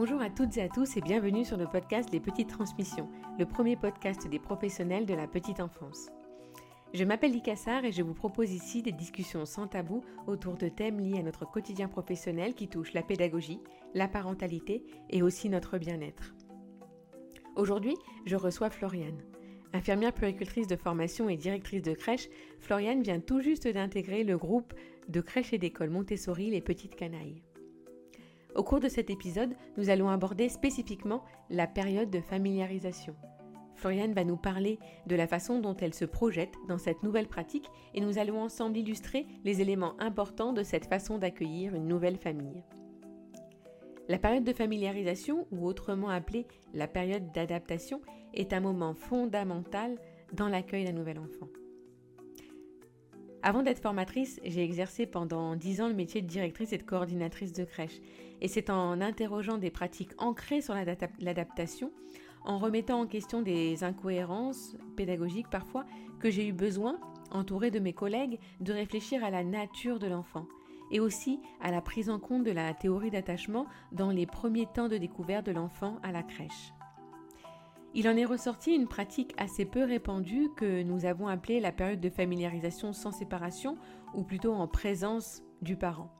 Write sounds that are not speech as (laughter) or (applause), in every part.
Bonjour à toutes et à tous et bienvenue sur le podcast Les Petites Transmissions, le premier podcast des professionnels de la petite enfance. Je m'appelle Licassar et je vous propose ici des discussions sans tabou autour de thèmes liés à notre quotidien professionnel qui touchent la pédagogie, la parentalité et aussi notre bien-être. Aujourd'hui, je reçois Floriane. Infirmière puéricultrice de formation et directrice de crèche, Floriane vient tout juste d'intégrer le groupe de crèche et d'école Montessori Les Petites Canailles. Au cours de cet épisode, nous allons aborder spécifiquement la période de familiarisation. Floriane va nous parler de la façon dont elle se projette dans cette nouvelle pratique et nous allons ensemble illustrer les éléments importants de cette façon d'accueillir une nouvelle famille. La période de familiarisation, ou autrement appelée la période d'adaptation, est un moment fondamental dans l'accueil d'un nouvel enfant. Avant d'être formatrice, j'ai exercé pendant dix ans le métier de directrice et de coordinatrice de crèche. Et c'est en interrogeant des pratiques ancrées sur l'adaptation, en remettant en question des incohérences pédagogiques parfois, que j'ai eu besoin, entourée de mes collègues, de réfléchir à la nature de l'enfant et aussi à la prise en compte de la théorie d'attachement dans les premiers temps de découverte de l'enfant à la crèche. Il en est ressorti une pratique assez peu répandue que nous avons appelée la période de familiarisation sans séparation, ou plutôt en présence du parent.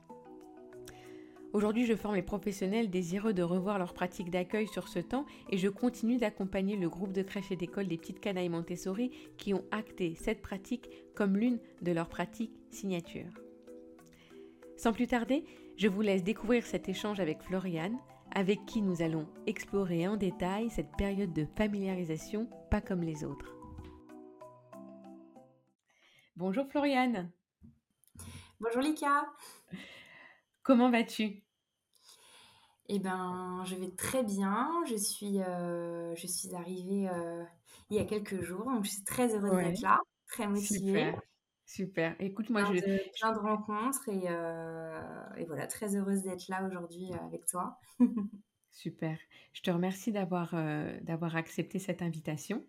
Aujourd'hui, je forme les professionnels désireux de revoir leur pratique d'accueil sur ce temps et je continue d'accompagner le groupe de crèches et d'écoles des petites canailles Montessori qui ont acté cette pratique comme l'une de leurs pratiques signatures. Sans plus tarder, je vous laisse découvrir cet échange avec Floriane, avec qui nous allons explorer en détail cette période de familiarisation pas comme les autres. Bonjour Floriane. Bonjour Lika. Comment vas-tu? Eh ben, je vais très bien. Je suis, euh, je suis arrivée euh, il y a quelques jours, donc je suis très heureuse d'être là, très motivée. Super. Écoute, moi, je. De, plein de rencontres et, euh, et voilà, très heureuse d'être là aujourd'hui euh, avec toi. (laughs) Super. Je te remercie d'avoir euh, d'avoir accepté cette invitation.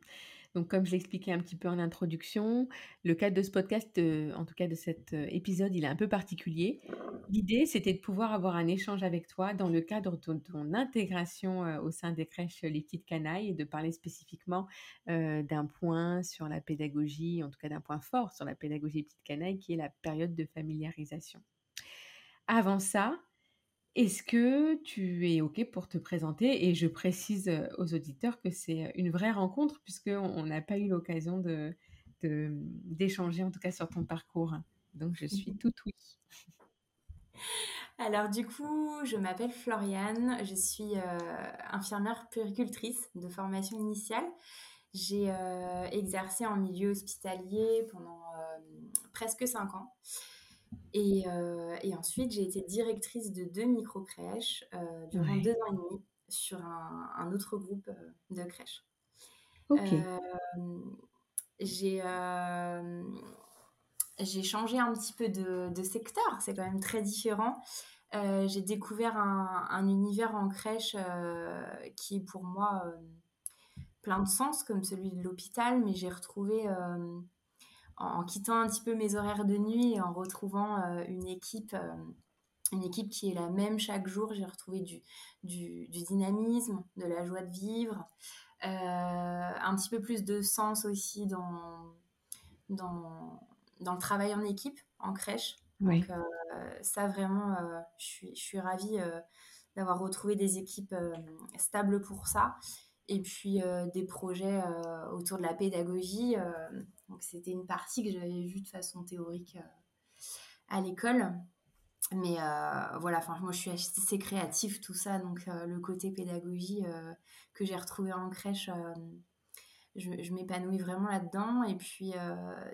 Donc, comme je l'expliquais un petit peu en introduction, le cadre de ce podcast, euh, en tout cas de cet euh, épisode, il est un peu particulier. L'idée, c'était de pouvoir avoir un échange avec toi dans le cadre de ton, intégration euh, au sein des crèches Les Petites Canailles et de parler spécifiquement d'un point sur la pédagogie, en tout cas d'un point fort sur la pédagogie Petites Canailles, qui est la période de familiarisation. Avant ça, est-ce que tu es OK pour te présenter? Et je précise aux auditeurs que c'est une vraie rencontre puisqu'on n'a pas eu l'occasion de, d'échanger, en tout cas sur ton parcours. Donc, je suis tout oui. Alors, du coup, je m'appelle Floriane, je suis infirmière puricultrice de formation initiale. J'ai exercé en milieu hospitalier pendant presque cinq ans. Euh, et, ensuite, j'ai été directrice de deux micro-crèches euh, durant deux ans et demi sur un, autre groupe euh, de crèches. j'ai j'ai changé un petit peu de, secteur, c'est quand même très différent. j'ai découvert un, un, univers en crèche qui est pour moi plein de sens, comme celui de l'hôpital, mais j'ai retrouvé en, quittant un petit peu mes horaires de nuit et en retrouvant euh, une équipe euh, une équipe qui est la même chaque jour. J'ai retrouvé du, du, dynamisme, de la joie de vivre, euh, un petit peu plus de sens aussi dans, dans, dans le travail en équipe, en crèche. Donc ça vraiment, je, suis, je suis ravie d'avoir retrouvé des équipes stables pour ça. Et puis des projets autour de la pédagogie donc c'était une partie que j'avais vue de façon théorique euh, à l'école. Mais euh, voilà, enfin moi je suis assez créative tout ça, donc euh, le côté pédagogie que j'ai retrouvé en crèche, je, m'épanouis vraiment là-dedans. Et puis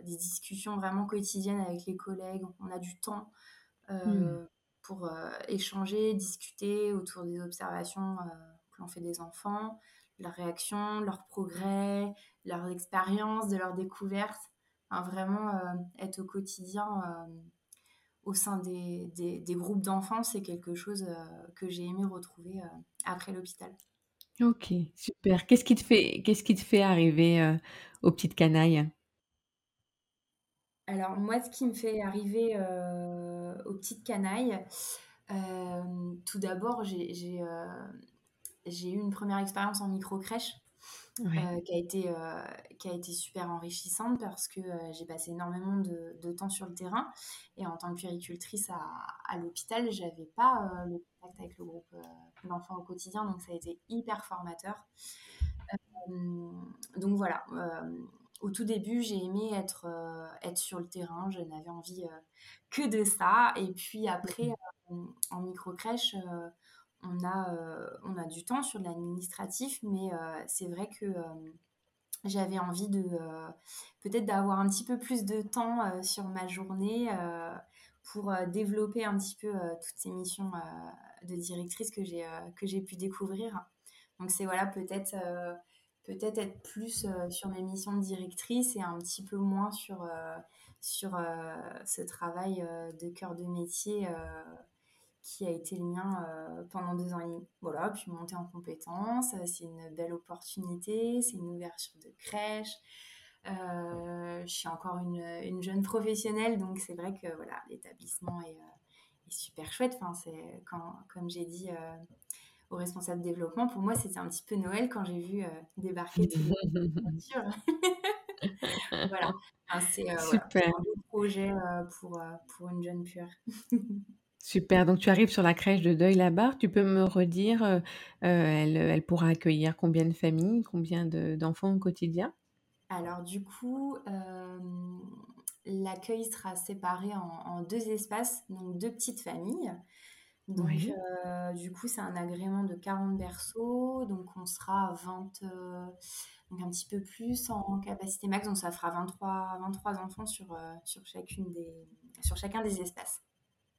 des discussions vraiment quotidiennes avec les collègues, on a du temps hmm. pour échanger, discuter autour des observations que l'on fait des enfants, leurs réactions, leurs progrès, leurs expériences, de leurs découvertes. vraiment euh, être au quotidien euh, au sein des, des, groupes d'enfants, c'est quelque chose euh, que j'ai aimé retrouver après l'hôpital. Ok, super. Qu'est-ce qui te fait, qu'est-ce qui te fait arriver aux petites canailles? Alors moi, ce qui me fait arriver aux petites canailles, tout d'abord, j'ai j'ai eu une première expérience en micro-crèche euh, qui, a été, euh, qui a été super enrichissante parce que euh, j'ai passé énormément de, de, temps sur le terrain. Et en tant que puéricultrice à, à l'hôpital, j'avais pas le contact avec le groupe d'enfants au quotidien, donc ça a été hyper formateur. donc voilà, au tout début, j'ai aimé être, être sur le terrain, je n'avais envie que de ça. Et puis après, en micro-crèche, on a, euh, on a du temps sur l'administratif, mais euh, c'est vrai que euh, j'avais envie de peut-être d'avoir un petit peu plus de temps sur ma journée pour développer un petit peu toutes ces missions de directrice que j'ai que j'ai pu découvrir. Donc c'est voilà peut-être peut-être être plus sur mes missions de directrice et un petit peu moins sur sur ce travail de cœur de métier qui a été le mien euh, pendant deux ans et demi. Voilà, puis monter en compétences, euh, c'est une belle opportunité, c'est une ouverture de crèche. Euh, je suis encore une, une, jeune professionnelle, donc c'est vrai que voilà, l'établissement est, est, super chouette. Enfin, c'est quand, comme j'ai dit au responsable développement, pour moi c'était un petit peu Noël quand j'ai vu débarquer les (laughs) voitures. (laughs) voilà, c'est un beau projet pour, pour une jeune pure. (laughs) Super, donc tu arrives sur la crèche de Deuil-la-Barre. Tu peux me redire, euh, euh, elle, elle pourra accueillir combien de familles, combien d'enfants au quotidien? Alors du coup, euh, l'accueil sera séparé en, deux espaces, donc deux petites familles. Donc du coup, c'est un agrément de 40 berceaux, donc on sera à 20, donc un petit peu plus en capacité max, donc ça fera 23, 23 enfants sur, sur, chacune des, sur chacun des espaces.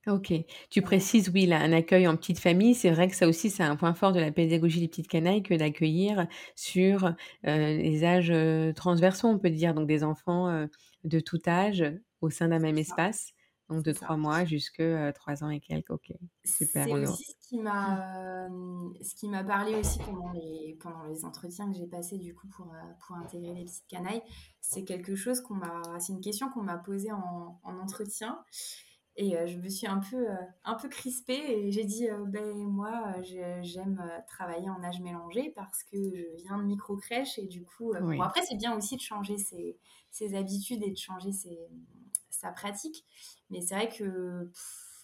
OK. Tu précises, oui, là, un accueil en petite famille, c'est vrai que ça aussi, c'est un point fort de la pédagogie des petites canailles que d'accueillir sur euh, les âges euh, transversaux, on peut dire, donc des enfants euh, de tout âge au sein d'un même espace, donc de trois mois jusqu'à trois ans et quelques. OK, super. C'est aussi ce qui m'a, ce qui m'a parlé aussi pendant les, pendant les entretiens que j'ai passés du coup pour, pour intégrer les petites canailles. C'est quelque chose qu'on m'a, c'est une question qu'on m'a posée en, en entretien. Et euh, je me suis un peu, euh, un peu crispée et j'ai dit, euh, ben moi, j'aime travailler en âge mélangé parce que je viens de micro-crèche et du coup, bon, après, c'est bien aussi de changer ses, ses, habitudes et de changer ses, sa pratique. Mais c'est vrai que,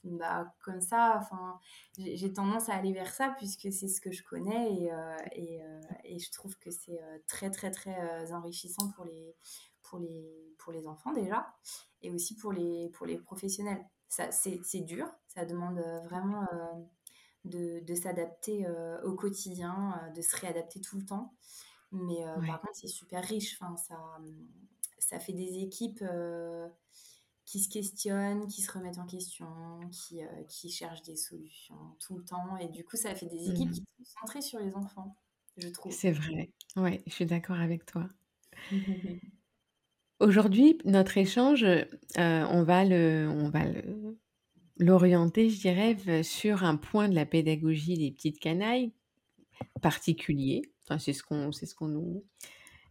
bah, comme ça, enfin, j'ai tendance à aller vers ça puisque c'est ce que je connais et, et, et je trouve que c'est très, très, très enrichissant pour les, pour les, pour les enfants déjà et aussi pour les, pour les professionnels c'est dur, ça demande euh, vraiment euh, de, s'adapter euh, au quotidien, de se réadapter tout le temps. Mais par contre, c'est super riche. Enfin, ça, ça fait des équipes qui se questionnent, qui se remettent en question, qui, qui cherchent des solutions tout le temps. Et du coup, ça fait des équipes mmh. qui sont centrées sur les enfants, je trouve. C'est vrai. Oui, je suis d'accord avec toi. (laughs) Aujourd'hui, notre échange, euh, on va le, on va l'orienter, je dirais, sur un point de la pédagogie des petites canailles particulier. Enfin, c'est ce qu'on, ce qu'on nous,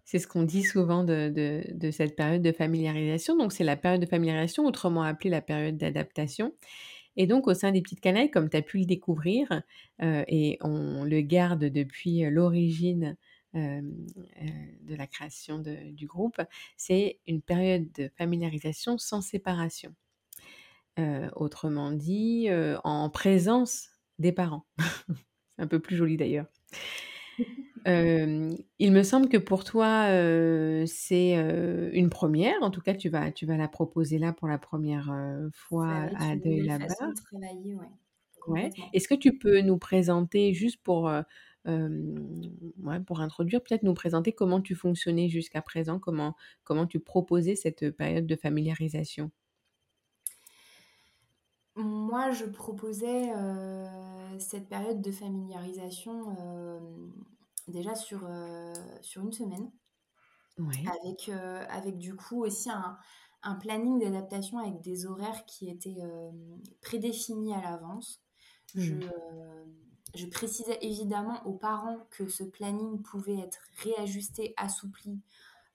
c'est ce qu'on dit souvent de, de, cette période de familiarisation. Donc, c'est la période de familiarisation, autrement appelée la période d'adaptation. Et donc, au sein des petites canailles, comme tu as pu le découvrir, euh, et on le garde depuis l'origine de la création du groupe, c'est une période de familiarisation sans séparation. autrement dit, en présence des parents. (laughs) c'est un peu plus joli d'ailleurs. (laughs) il me semble que pour toi, c'est une première. En tout cas, tu vas, tu vas la proposer là pour la première fois à de là-bas. Ouais. Est-ce que tu peux nous présenter juste pour ouais, pour introduire, peut-être nous présenter comment tu fonctionnais jusqu'à présent, comment, comment tu proposais cette période de familiarisation? Moi, je proposais cette période de familiarisation déjà sur, sur une semaine, avec, avec du coup aussi un, un planning d'adaptation avec des horaires qui étaient prédéfinis à l'avance. Je, mmh je précisais évidemment aux parents que ce planning pouvait être réajusté, assoupli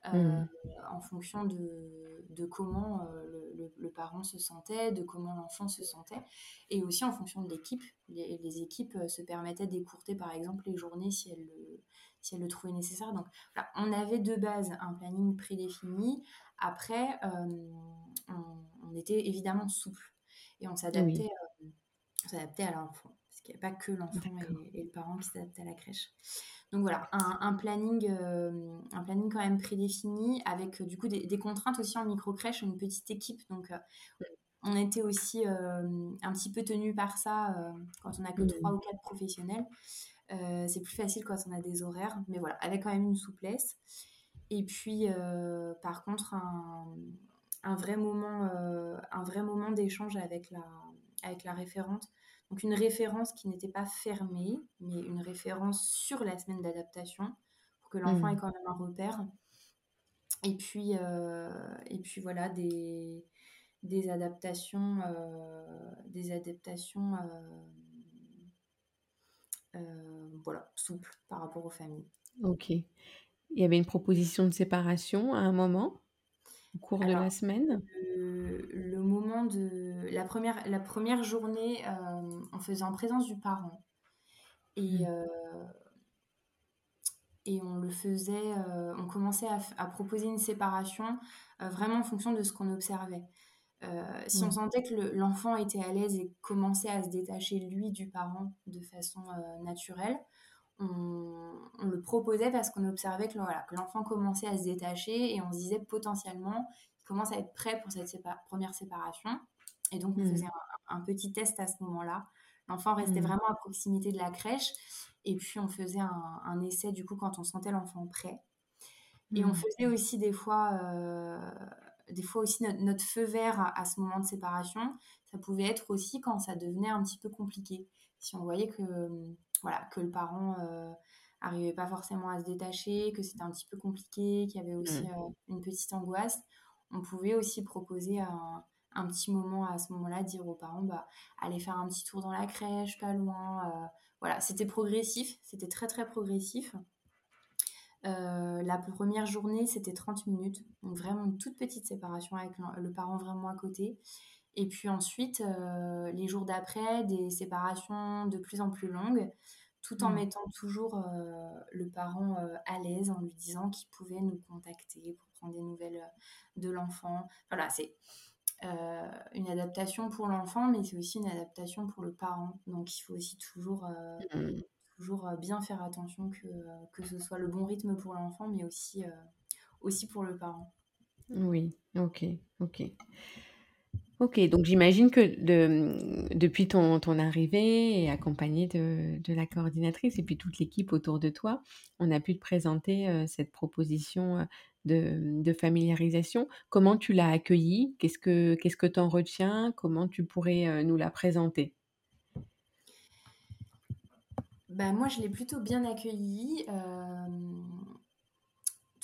mmh. en fonction de, de comment le, le, parent se sentait, de comment l'enfant se sentait, et aussi en fonction de l'équipe. Les, les, équipes se permettaient d'écourter par exemple les journées si elles le, si elles le trouvaient nécessaire. Donc voilà, on avait de base un planning prédéfini. Après, on, on, était évidemment souple et on s'adaptait à l'enfant. Parce qu'il n'y a pas que l'enfant et, le parent qui s'adaptent à la crèche. Donc voilà, un, planning, euh, un planning quand même prédéfini avec euh, du coup des, contraintes aussi en micro-crèche, une petite équipe. Donc euh, on était aussi un petit peu tenu par ça quand on n'a que trois ou quatre professionnels. c'est plus facile quand on a des horaires, mais voilà, avec quand même une souplesse. Et puis, par contre, un, un, vrai moment, un vrai moment d'échange avec la, avec la référente. Donc une référence qui n'était pas fermée, mais une référence sur la semaine d'adaptation pour que l'enfant mmh. ait quand même un repère. Et puis, euh, et puis voilà, des, des adaptations, euh, des adaptations euh, voilà, souples par rapport aux familles. Ok. Il y avait une proposition de séparation à un moment au cours de la semaine? le, moment de la première, la première journée, euh, on faisait en présence du parent. Et, mmh. euh, et on le faisait, euh, on commençait à, proposer une séparation vraiment en fonction de ce qu'on observait. si on mmh. sentait que l'enfant était à l'aise et commençait à se détacher, lui, du parent de façon naturelle, on, le proposait parce qu'on observait que l'enfant commençait à se détacher et on se disait potentiellement commence à être prêt pour cette première séparation. Et donc, on mmh. faisait un, petit test à ce moment-là. L'enfant restait mmh. vraiment à proximité de la crèche. Et puis, on faisait un, essai, du coup, quand on sentait l'enfant prêt. Et on mmh. faisait aussi des fois, euh, des fois aussi notre, feu vert à, ce moment de séparation. Ça pouvait être aussi quand ça devenait un petit peu compliqué. Si on voyait que, voilà, que le parent euh, arrivait pas forcément à se détacher, que c'était un petit peu compliqué, qu'il y avait aussi euh, une petite angoisse, on pouvait aussi proposer un, petit moment à ce moment-là, dire aux parents, bah, allez faire un petit tour dans la crèche, pas loin. Euh, voilà, c'était progressif, c'était très très progressif. Euh, la première journée, c'était 30 minutes, donc vraiment une toute petite séparation avec le, parent vraiment à côté. Et puis ensuite, euh, les jours d'après, des séparations de plus en plus longues, tout en mmh. mettant toujours le parent à l'aise en lui disant qu'il pouvait nous contacter pour prendre des nouvelles de l'enfant. Voilà, c'est euh, une adaptation pour l'enfant, mais c'est aussi une adaptation pour le parent. Donc il faut aussi toujours, euh, mmh. toujours euh, bien faire attention que, que ce soit le bon rythme pour l'enfant, mais aussi, aussi pour le parent. Oui, ok, ok. Ok, donc j'imagine que de, depuis ton, ton arrivée et accompagné de, de la coordinatrice et puis toute l'équipe autour de toi, on a pu te présenter cette proposition de, familiarisation. Comment tu l'as accueillie? Qu'est-ce que tu en retiens? Comment tu pourrais euh, nous la présenter? Bah, Moi, je l'ai plutôt bien accueillie.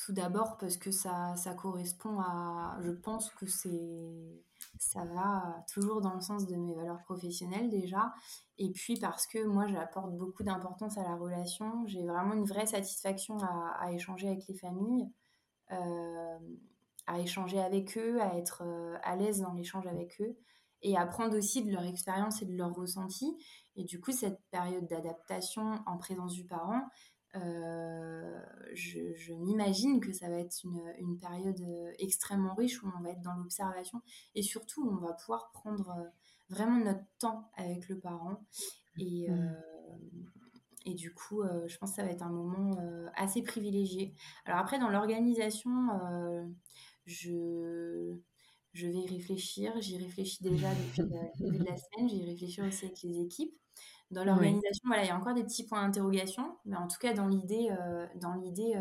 Tout d'abord parce que ça, ça correspond à... Je pense que c'est ça va toujours dans le sens de mes valeurs professionnelles déjà. Et puis parce que moi, j'apporte beaucoup d'importance à la relation. J'ai vraiment une vraie satisfaction à échanger avec les familles. Euh, à échanger avec eux, à être euh, à l'aise dans l'échange avec eux et apprendre aussi de leur expérience et de leur ressenti. Et du coup, cette période d'adaptation en présence du parent, euh, je, m'imagine que ça va être une, une, période extrêmement riche où on va être dans l'observation et surtout on va pouvoir prendre vraiment notre temps avec le parent. Et, mmh. Et du coup, euh, je pense que ça va être un moment euh, assez privilégié. Alors après, dans l'organisation, euh, je, je vais y réfléchir. J'y réfléchis déjà depuis (laughs) le début de la semaine. J'y réfléchis aussi avec les équipes. Dans l'organisation, voilà, il y a encore des petits points d'interrogation. Mais en tout cas, dans l'idée, dans l'idée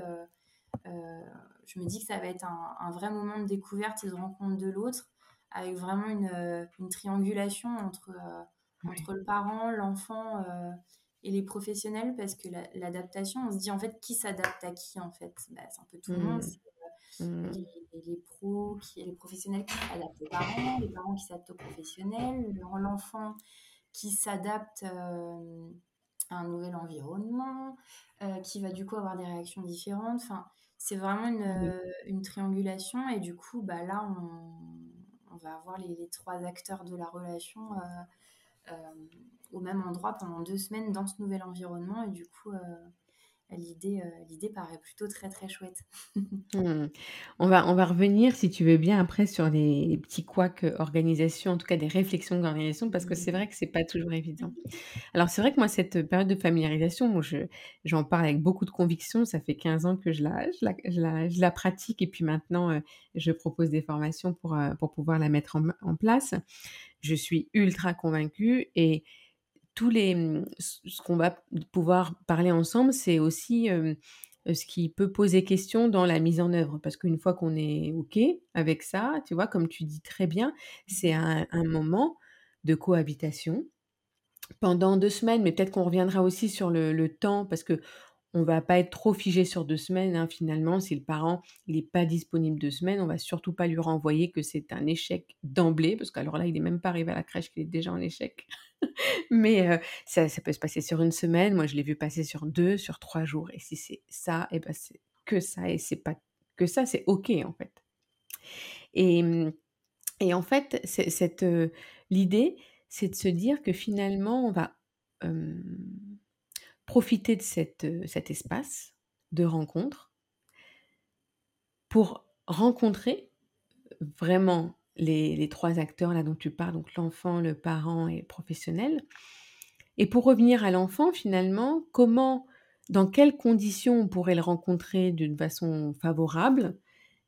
je me dis que ça va être un, un, vrai moment de découverte et de rencontre de l'autre, avec vraiment une, une triangulation entre, entre le parent, l'enfant et les professionnels parce que l'adaptation, on se dit en fait qui s'adapte à qui en fait bah, C'est un peu tout le monde. Mmh. Euh, mmh. Les, pros, qui, les professionnels qui s'adaptent aux parents, les parents qui s'adaptent aux professionnels, l'enfant qui s'adapte euh, à un nouvel environnement, euh, qui va du coup avoir des réactions différentes. Enfin, C'est vraiment une, une triangulation et du coup, bah, là, on, on va avoir les, les trois acteurs de la relation au même endroit pendant deux semaines dans ce nouvel environnement et du coup, l'idée, euh, l'idée paraît plutôt très très chouette. (laughs) Mmh. On va on va revenir, si tu veux bien, après sur les petits couacs, euh, organisation, en tout cas des réflexions d'organisation, parce que c'est vrai que c'est pas toujours évident. Alors c'est vrai que moi, cette période de familiarisation, je j'en parle avec beaucoup de conviction. Ça fait 15 ans que je la je la pratique et puis maintenant, je propose des formations pour, pour pouvoir la mettre en place. Je suis ultra convaincue et tous les mmh, ce qu'on va pouvoir parler ensemble, c'est aussi, ce qui peut poser question dans la mise en œuvre. Parce qu'une fois qu'on est OK avec ça, tu vois, comme tu dis très bien, c'est un un moment de cohabitation pendant deux semaines, mais peut-être qu'on reviendra aussi sur le le temps parce que on va pas être trop figé sur deux semaines, hein, finalement. Si le parent, il est pas disponible deux semaines, on va surtout pas lui renvoyer que c'est un échec d'emblée parce qu'alors là, il est même pas arrivé à la crèche qu'il est déjà en échec. (laughs) Mais ça, peut se passer sur une semaine. Moi, je l'ai vu passer sur deux, sur trois jours. Et si c'est ça, et eh ben c'est que ça. Et c'est pas que ça, c'est OK, en fait. Et, et en fait, cette, l'idée, c'est de se dire que finalement, on va profiter de cette, cet espace de rencontre pour rencontrer vraiment les, trois acteurs là dont tu parles, donc l'enfant, le parent et le professionnel. Et pour revenir à l'enfant, finalement, comment, dans quelles conditions on pourrait le rencontrer d'une façon favorable?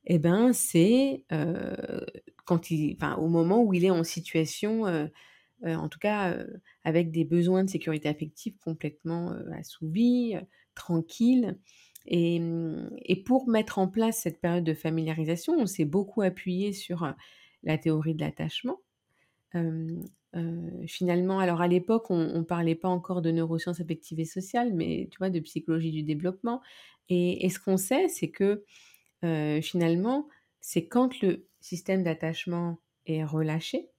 Eh ben, c'est euh, quand il, enfin, au moment où il est en situation, euh, euh, en tout cas, avec des besoins de sécurité affective complètement assouvis, tranquilles. Et, et, pour mettre en place cette période de familiarisation, on s'est beaucoup appuyé sur la théorie de l'attachement. finalement, alors à l'époque, on ne parlait pas encore de neurosciences affectives et sociales, mais tu vois, de psychologie du développement. Et, ce qu'on sait, c'est que finalement, c'est quand le système d'attachement est relâché,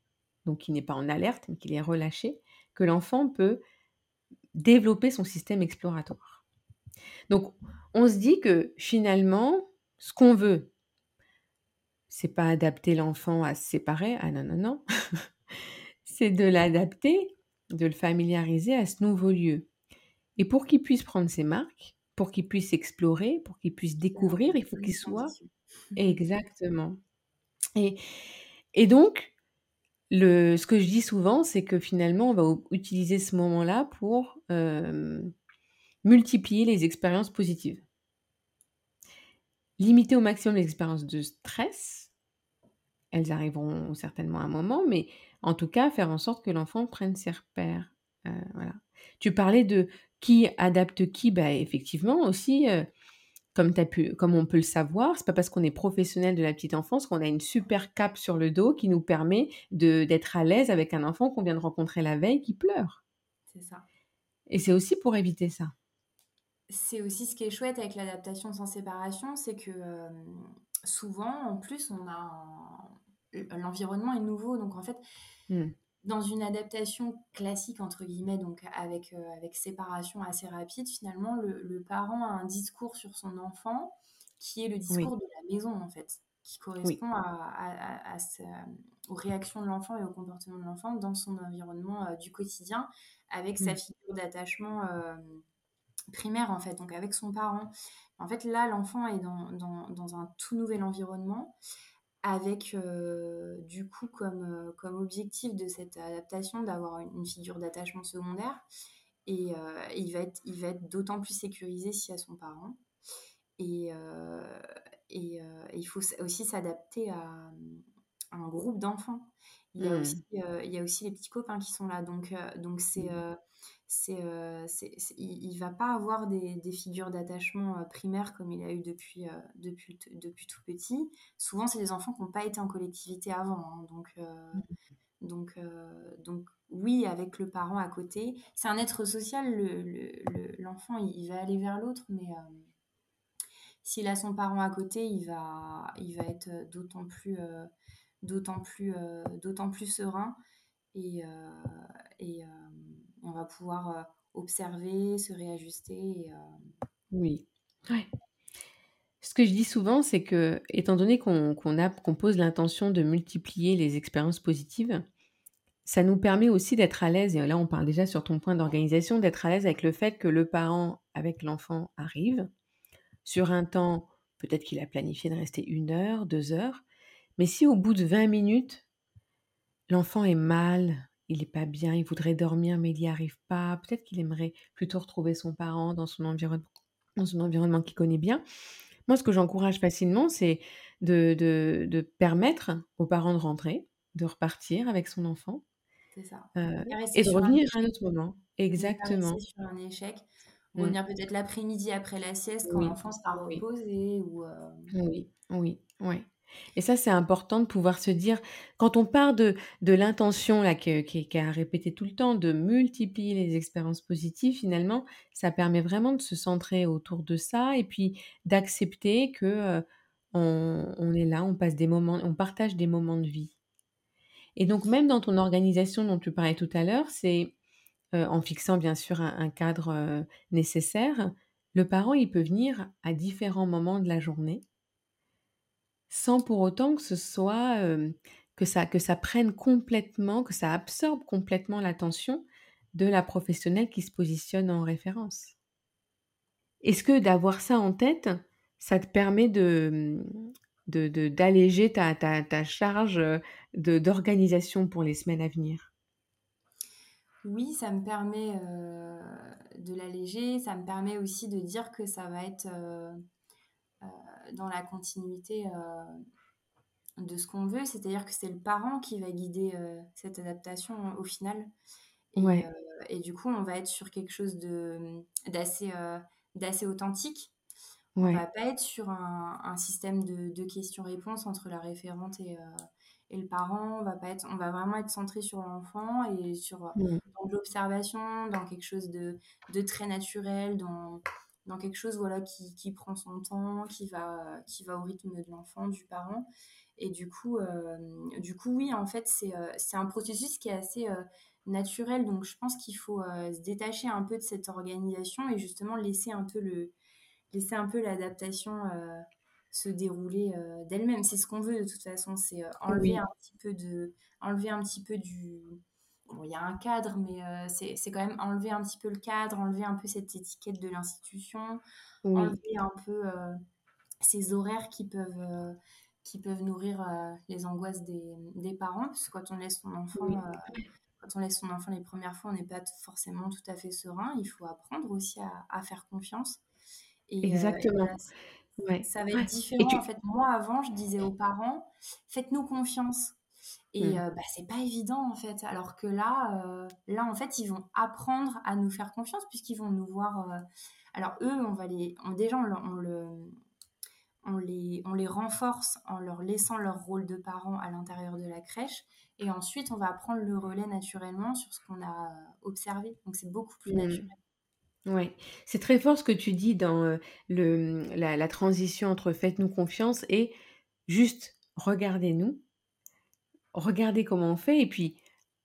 donc qui n'est pas en alerte, mais qu'il est relâché, que l'enfant peut développer son système exploratoire. Donc, on se dit que finalement, ce qu'on veut, c'est pas adapter l'enfant à se séparer. Ah non, non, non. (laughs) c'est de l'adapter, de le familiariser à ce nouveau lieu. Et pour qu'il puisse prendre ses marques, pour qu'il puisse explorer, pour qu'il puisse découvrir, il faut qu'il soit. Exactement. Et, et donc, le, ce que je dis souvent, c'est que finalement, on va utiliser ce moment-là pour euh, multiplier les expériences positives. Limiter au maximum les expériences de stress, elles arriveront certainement à un moment, mais en tout cas, faire en sorte que l'enfant prenne ses repères. Euh, voilà. Tu parlais de qui adapte qui, bah, effectivement aussi, euh, comme, as pu, comme on peut le savoir, c'est pas parce qu'on est professionnel de la petite enfance qu'on a une super cape sur le dos qui nous permet d'être à l'aise avec un enfant qu'on vient de rencontrer la veille qui pleure. C'est ça. Et c'est aussi pour éviter ça. C'est aussi ce qui est chouette avec l'adaptation sans séparation, c'est que euh, souvent, en plus, on a l'environnement est nouveau. Donc en fait, hmm. Dans une adaptation classique, entre guillemets, donc avec, euh, avec séparation assez rapide, finalement, le, parent a un discours sur son enfant qui est le discours de la maison, en fait, qui correspond à, aux réactions de l'enfant et au comportement de l'enfant dans son environnement euh, du quotidien, avec sa hmm. figure d'attachement. Euh, primaire en fait, donc avec son parent. En fait, là, l'enfant est dans, dans, dans, un tout nouvel environnement avec euh, du coup comme, euh, comme objectif de cette adaptation d'avoir une, figure d'attachement secondaire. Et euh, il va être, il va être d'autant plus sécurisé s'il y a son parent. Et, et, il faut aussi s'adapter à, un groupe d'enfants. Il y, a mmh. aussi, il y a aussi les petits copains qui sont là. Donc donc c'est mmh c'est, euh, il, ne va pas avoir des, figures d'attachement euh, primaires comme il a eu depuis, euh, depuis, depuis tout petit. Souvent, c'est des enfants qui n'ont pas été en collectivité avant. Hein. donc, mmh. donc, donc, oui, avec le parent à côté. C'est un être social, l'enfant, le, il, va aller vers l'autre, mais s'il a son parent à côté, il va, il va être d'autant plus, d'autant plus, d'autant plus serein. Et, et on va pouvoir euh, observer, se réajuster. Euh, oui. Ce que je dis souvent, c'est que, étant donné qu'on qu'on pose l'intention de multiplier les expériences positives, ça nous permet aussi d'être à l'aise, et là on parle déjà sur ton point d'organisation, d'être à l'aise avec le fait que le parent avec l'enfant arrive sur un temps, peut-être qu'il a planifié de rester une heure, deux heures, mais si au bout de 20 minutes, l'enfant est mal, il n'est pas bien, il voudrait dormir mais il n'y arrive pas, peut-être qu'il aimerait plutôt retrouver son parent dans son environnement, dans son environnement qu'il connaît bien. Moi, ce que j'encourage facilement, c'est de, de, permettre aux parents de rentrer, de repartir avec son enfant, ça. Euh, et de revenir à un autre moment. Exactement. sur un échec. Mmh. Revenir peut-être l'après-midi après la sieste quand l'enfant sera reposé. Ou, euh, Oui, oui, oui. Et ça, c'est important de pouvoir se dire, quand on part de, de l'intention là qui, a répété tout le temps, de multiplier les expériences positives, finalement, ça permet vraiment de se centrer autour de ça et puis d'accepter que euh, on, on, est là, on passe des moments, on partage des moments de vie. Et donc, même dans ton organisation dont tu parlais tout à l'heure, c'est euh, en fixant bien sûr un, cadre euh, nécessaire, le parent, il peut venir à différents moments de la journée sans pour autant que ce soit que ça prenne complètement, que ça absorbe complètement l'attention de la professionnelle qui se positionne en référence. Est-ce que d'avoir ça en tête, ça te permet de d'alléger ta, charge d'organisation pour les semaines à venir? Oui, ça me permet de l'alléger, ça me permet aussi de dire que ça va être dans la continuité de ce qu'on veut, c'est-à-dire que c'est le parent qui va guider cette adaptation au final. Et, et, du coup, on va être sur quelque chose d'assez d'assez authentique on va pas être sur un, système de, questions-réponses entre la référente et, euh, et, le parent. On va, pas être, on va vraiment être centré sur l'enfant et sur mmh. l'observation, dans quelque chose de, de très naturel, dans, dans, quelque chose voilà, qui, qui, prend son temps, qui va, qui va au rythme de l'enfant, du parent. Et du coup, euh, du coup oui, en fait, c'est euh, c'est un processus qui est assez naturel. Donc, je pense qu'il faut se détacher un peu de cette organisation et justement laisser un peu le laisser un peu l'adaptation euh, se dérouler euh, d'elle-même. C'est ce qu'on veut de toute façon, c'est euh, enlever un petit peu de, enlever un petit peu du, bon, il y a un cadre, mais c'est quand même enlever un petit peu le cadre, enlever un peu cette étiquette de l'institution, enlever un peu ces horaires qui peuvent qui peuvent nourrir les angoisses des, des, parents, parce que quand on laisse son enfant, quand on laisse son enfant les premières fois, on n'est pas forcément tout à fait serein. Il faut apprendre aussi à, à faire confiance. Euh, Exactement. Ça va être différent. En fait, moi, avant, je disais aux parents, faites-nous confiance. Et mmh. euh, bah, c'est pas évident, en fait. Alors que là, euh, là, en fait, ils vont apprendre à nous faire confiance puisqu'ils vont nous voir. Alors, eux, on va les. déjà, on, le, on, les, on les renforce en leur laissant leur rôle de parents à l'intérieur de la crèche. Et ensuite, on va prendre le relais naturellement sur ce qu'on a observé. Donc, c'est beaucoup plus mmh. naturel. Oui, c'est très fort ce que tu dis dans le, la, transition entre faites-nous confiance et juste regardez-nous, regardez comment on fait et puis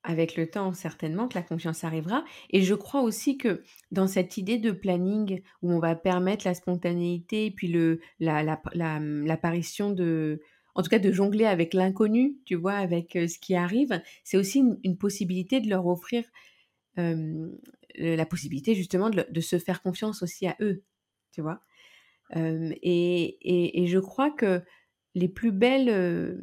avec le temps certainement que la confiance arrivera. Et je crois aussi que dans cette idée de planning où on va permettre la spontanéité et puis le, la, l'apparition de, en tout cas de jongler avec l'inconnu, tu vois, avec ce qui arrive, c'est aussi une, possibilité de leur offrir la possibilité justement de, se faire confiance aussi à eux, tu vois? et, je crois que les plus belles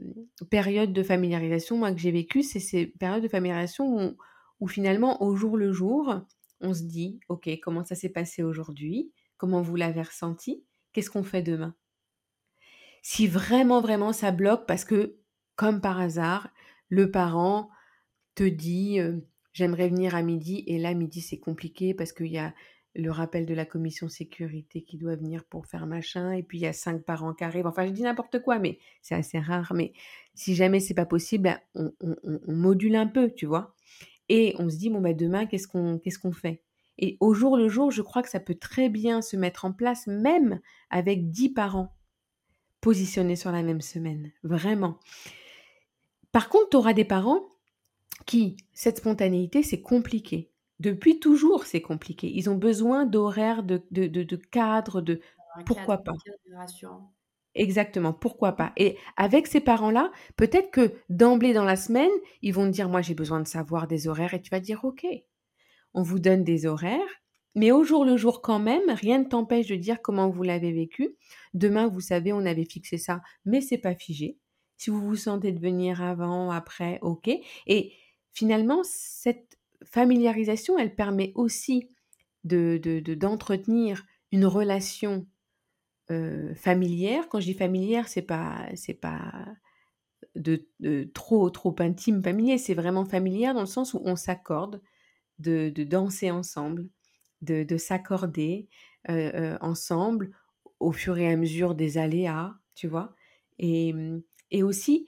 périodes de familiarisation, moi, que j'ai vécues, c'est ces périodes de familiarisation où, finalement, au jour le jour, on se dit, OK, comment ça s'est passé aujourd'hui? Comment vous l'avez ressenti? Qu'est-ce qu'on fait demain? Si vraiment, vraiment ça bloque, parce que, comme par hasard, le parent te dit, j'aimerais venir à midi et là midi c'est compliqué parce qu'il y a le rappel de la commission sécurité qui doit venir pour faire machin et puis il y a cinq parents qui arrivent. Enfin, je dis n'importe quoi, mais c'est assez rare. Mais si jamais c'est pas possible, ben, on, module un peu, tu vois. Et on se dit bon ben demain qu'est-ce qu'on qu'est-ce qu'on fait? Et au jour le jour, je crois que ça peut très bien se mettre en place même avec dix parents positionnés sur la même semaine, vraiment. Par contre, tu auras des parents qui, cette spontanéité, c'est compliqué. Depuis toujours, c'est compliqué. Ils ont besoin d'horaires, de, de, de, cadres, de, pourquoi pas Exactement, pourquoi pas Et avec ces parents-là, peut-être que d'emblée dans la semaine, ils vont te dire, moi j'ai besoin de savoir des horaires, et tu vas dire, ok, on vous donne des horaires, mais au jour le jour quand même, rien ne t'empêche de dire comment vous l'avez vécu. Demain, vous savez, on avait fixé ça, mais c'est pas figé. Si vous vous sentez de venir avant, après, ok. Et finalement, cette familiarisation, elle permet aussi de, d'entretenir une relation euh, familière. Quand je dis familière, c'est pas c'est pas de, trop trop intime familier, c'est vraiment familière dans le sens où on s'accorde de, danser ensemble, de, s'accorder euh, euh, ensemble au fur et à mesure des aléas, tu vois. Et, et aussi,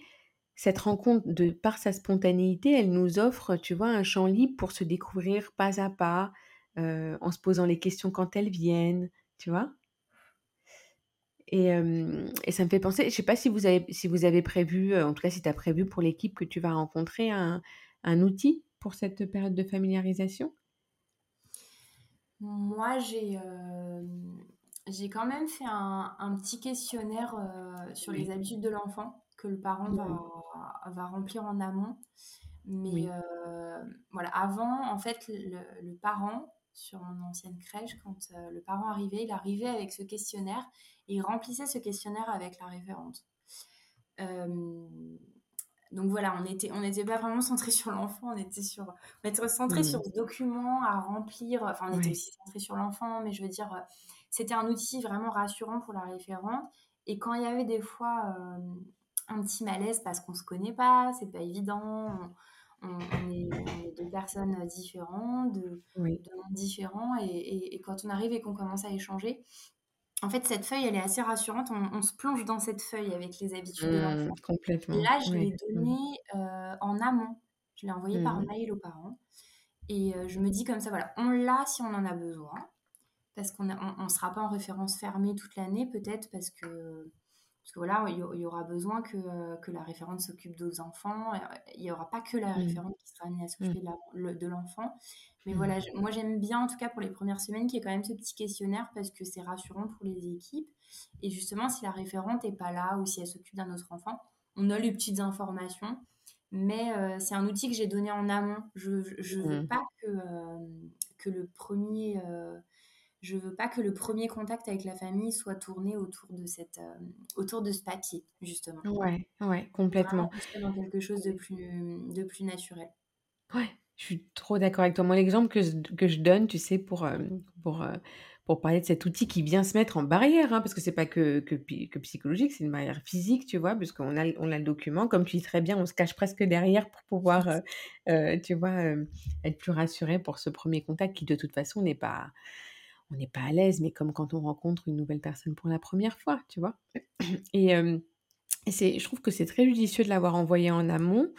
cette rencontre, de par sa spontanéité, elle nous offre, tu vois, un champ libre pour se découvrir pas à pas, en se posant les questions quand elles viennent, tu vois. Et, et, ça me fait penser, je ne sais pas si vous avez, si vous avez prévu, en tout cas si tu as prévu pour l'équipe que tu vas rencontrer, un, un, outil pour cette période de familiarisation? Moi, j'ai j'ai quand même fait un, un petit questionnaire sur les habitudes de l'enfant que le parent va, va remplir en amont. Mais voilà, avant, en fait, le, parent, sur mon ancienne crèche, quand le parent arrivait, il arrivait avec ce questionnaire et il remplissait ce questionnaire avec la référente. donc voilà, on n'était on était pas vraiment centré sur l'enfant, on était sur on était centré sur ce document à remplir. Enfin, on était aussi centré sur l'enfant, mais je veux dire, c'était un outil vraiment rassurant pour la référente. Et quand il y avait des fois un petit malaise parce qu'on se connaît pas, c'est pas évident. On, est, deux personnes différentes, de, mondes différents, et, quand on arrive et qu'on commence à échanger, en fait, cette feuille, elle est assez rassurante. On, se plonge dans cette feuille avec les habitudes de mmh, l'enfant. Complètement. là, je l'ai donnée euh, en amont. Je l'ai envoyée par mmh. mail aux parents. Et euh, je me dis comme ça, voilà, on l'a si on en a besoin. Parce qu'on ne sera pas en référence fermée toute l'année, peut-être parce que parce que voilà, il y, aura besoin que, euh, que la référente s'occupe d'autres enfants. Il n'y aura pas que la mmh. référente qui sera amenée à s'occuper mmh. de l'enfant. Mais mmh. voilà, moi j'aime bien, en tout cas pour les premières semaines, qu'il y ait quand même ce petit questionnaire parce que c'est rassurant pour les équipes. Et justement, si la référente n'est pas là ou si elle s'occupe d'un autre enfant, on a les petites informations. Mais euh, c'est un outil que j'ai donné en amont. Je ne veux pas que, euh, que le premier je veux pas que le premier contact avec la famille soit tourné autour de cette euh, autour de ce papier justement. Ouais, ouais, complètement. dans quelque chose de plus de plus naturel. Ouais, je suis trop d'accord avec toi. Moi, l'exemple que je, que je donne, tu sais, pour euh, pour euh, pour parler de cet outil qui vient se mettre en barrière, hein, parce que c'est pas que, que, que psychologique, c'est une barrière physique, tu vois, puisqu'on a, on a le document, comme tu dis très bien, on se cache presque derrière pour pouvoir, tu vois, être plus rassuré pour ce premier contact qui de toute façon n'est pas, on n'est pas à l'aise, mais comme quand on rencontre une nouvelle personne pour la première fois, tu vois? (clears throat) Et, c'est, je trouve que c'est très judicieux de l'avoir envoyé en amont.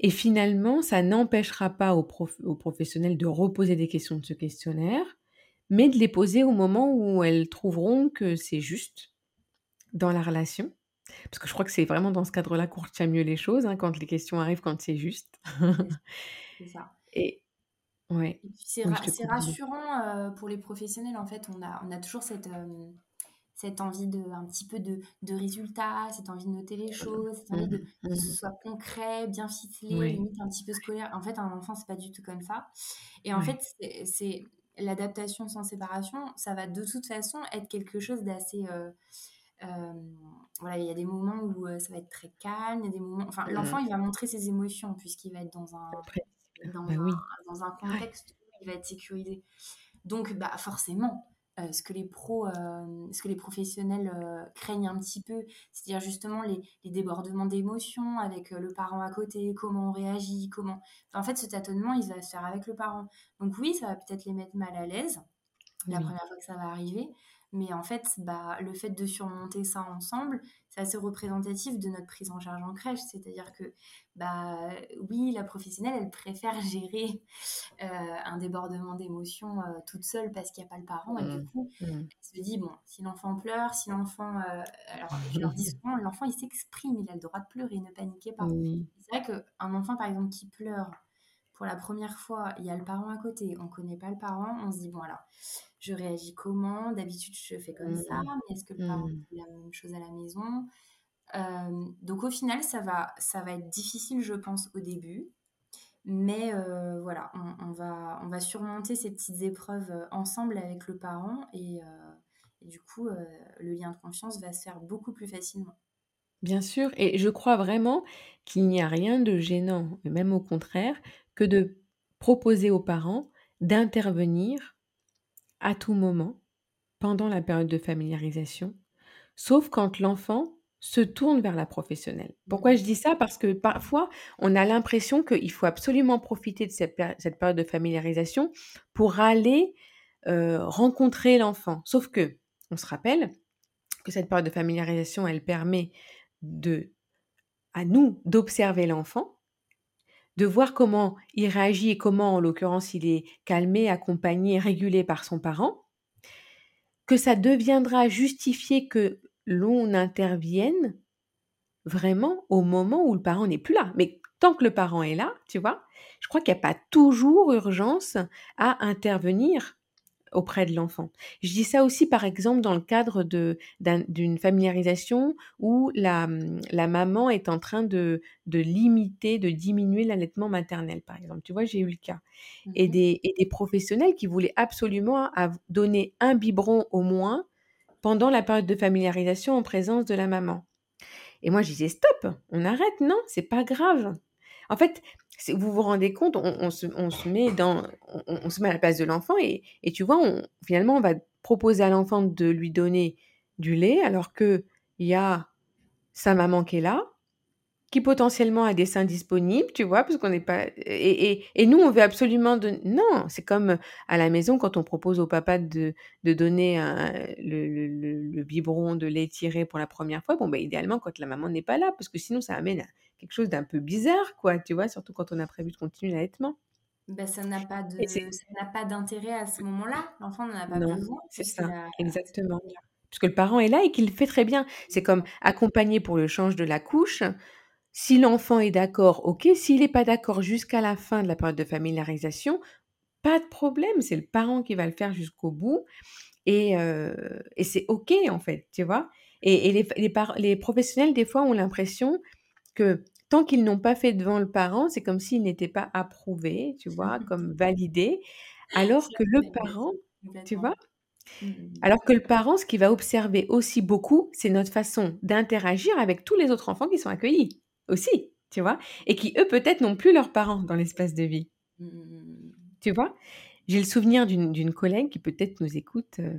Et finalement, ça n'empêchera pas aux, aux, professionnels de reposer des questions de ce questionnaire, mais de les poser au moment où elles trouveront que c'est juste dans la relation. Parce que je crois que c'est vraiment dans ce cadre-là qu'on retient mieux les choses, hein, quand les questions arrivent, quand c'est juste. c'est ça. (laughs) Et, Ouais. C'est rassurant euh, pour les professionnels, en fait. On a, on a toujours cette, euh, cette envie de, un petit peu de, de résultats, cette envie de noter les choses, cette envie de, mmh que ce mmh soit concret, bien ficelé, limite un petit peu scolaire. En fait, un enfant, c'est pas du tout comme ça. Et en fait, c'est l'adaptation sans séparation, ça va de toute façon être quelque chose d'assez. Euh, voilà, il y a des moments où ça va être très calme, il y a des moments. Enfin, l'enfant, il va montrer ses émotions puisqu'il va être dans un dans, bah un, dans un contexte où il va être sécurisé. Donc, bah, forcément, euh, ce, que les pros, euh, ce que les professionnels euh, craignent un petit peu, c'est-à-dire justement les, les débordements d'émotions avec le parent à côté, comment on réagit, comment... en fait, ce tâtonnement, il va se faire avec le parent. Donc oui, ça va peut-être les mettre mal à l'aise la première fois que ça va arriver, mais en fait, bah, le fait de surmonter ça ensemble, c'est assez représentatif de notre prise en charge en crèche. C'est-à-dire que, bah, oui, la professionnelle, elle préfère gérer euh, un débordement d'émotions euh, toute seule parce qu'il n'y a pas le parent. Et du mmh. coup, mmh. elle se dit, bon, si l'enfant pleure, si l'enfant... Euh, alors, je leur dis souvent, l'enfant, il s'exprime, il a le droit de pleurer, ne paniquez pas. C'est vrai qu'un enfant, par exemple, qui pleure pour la première fois, il y a le parent à côté, on ne connaît pas le parent, on se dit, bon alors, je réagis comment? D'habitude, je fais comme ça, Mmh. mais est-ce que le parent Mmh. fait la même chose à la maison? Euh, Donc au final, ça va, ça va être difficile, je pense, au début. Mais euh, voilà, on, on va, on va surmonter ces petites épreuves ensemble avec le parent et, euh, et du coup, le lien de confiance va se faire beaucoup plus facilement. Bien sûr, et je crois vraiment qu'il n'y a rien de gênant, même au contraire, que de proposer aux parents d'intervenir à tout moment pendant la période de familiarisation, sauf quand l'enfant se tourne vers la professionnelle. Pourquoi Mhm. je dis ça? Parce que parfois, on a l'impression qu'il faut absolument profiter de cette, péri- cette période de familiarisation pour aller euh, rencontrer l'enfant. Sauf que, on se rappelle que cette période de familiarisation, elle permet de, à nous d'observer l'enfant, de voir comment il réagit et comment, en l'occurrence, il est calmé, accompagné, régulé par son parent, que ça deviendra justifié que l'on intervienne vraiment au moment où le parent n'est plus là. Mais tant que le parent est là, tu vois, je crois qu'il n'y a pas toujours urgence à intervenir auprès de l'enfant. Je dis ça aussi, par exemple, dans le cadre de, d'une familiarisation où la, la maman est en train de, de limiter, de diminuer l'allaitement maternel, par exemple. Tu vois, j'ai eu le cas. Et Mhm. des, et des professionnels qui voulaient absolument donner un biberon au moins pendant la période de familiarisation en présence de la maman. Et moi, je disais, stop, on arrête, non, c'est pas grave. En fait, vous vous rendez compte, on, se, met dans, on, se met à la place de l'enfant et, tu vois, finalement, on va proposer à l'enfant de lui donner du lait alors que il y a sa maman qui est là, qui potentiellement a des seins disponibles, tu vois, parce qu'on n'est pas... Et, et, nous, on veut absolument... donner. Non, c'est comme à la maison quand on propose au papa de, de donner le, biberon de lait tiré pour la première fois. Bon, ben, idéalement, quand la maman n'est pas là, parce que sinon, ça amène quelque chose d'un peu bizarre, quoi, tu vois, surtout quand on a prévu de continuer l'allaitement. Ben, ça n'a pas de, ça n'a pas d'intérêt à ce moment-là. L'enfant n'en a pas Non, besoin c'est ça, a exactement. Parce que le parent est là et qu'il le fait très bien. C'est comme accompagner pour le change de la couche. Si l'enfant est d'accord, ok. S'il n'est pas d'accord jusqu'à la fin de la période de familiarisation, pas de problème. C'est le parent qui va le faire jusqu'au bout. Et, euh, et c'est ok, en fait, tu vois. Et, et les, les professionnels, des fois, ont l'impression que tant qu'ils n'ont pas fait devant le parent, c'est comme s'il n'était pas approuvé, tu vois, comme validé. Alors que le parent, tu vois, Mm, mm, alors que le parent, ce qu'il va observer aussi beaucoup, c'est notre façon d'interagir avec tous les autres enfants qui sont accueillis aussi, tu vois, et qui, eux, peut-être n'ont plus leurs parents dans l'espace de vie, tu vois? J'ai le souvenir d'une collègue qui peut-être nous écoute, euh,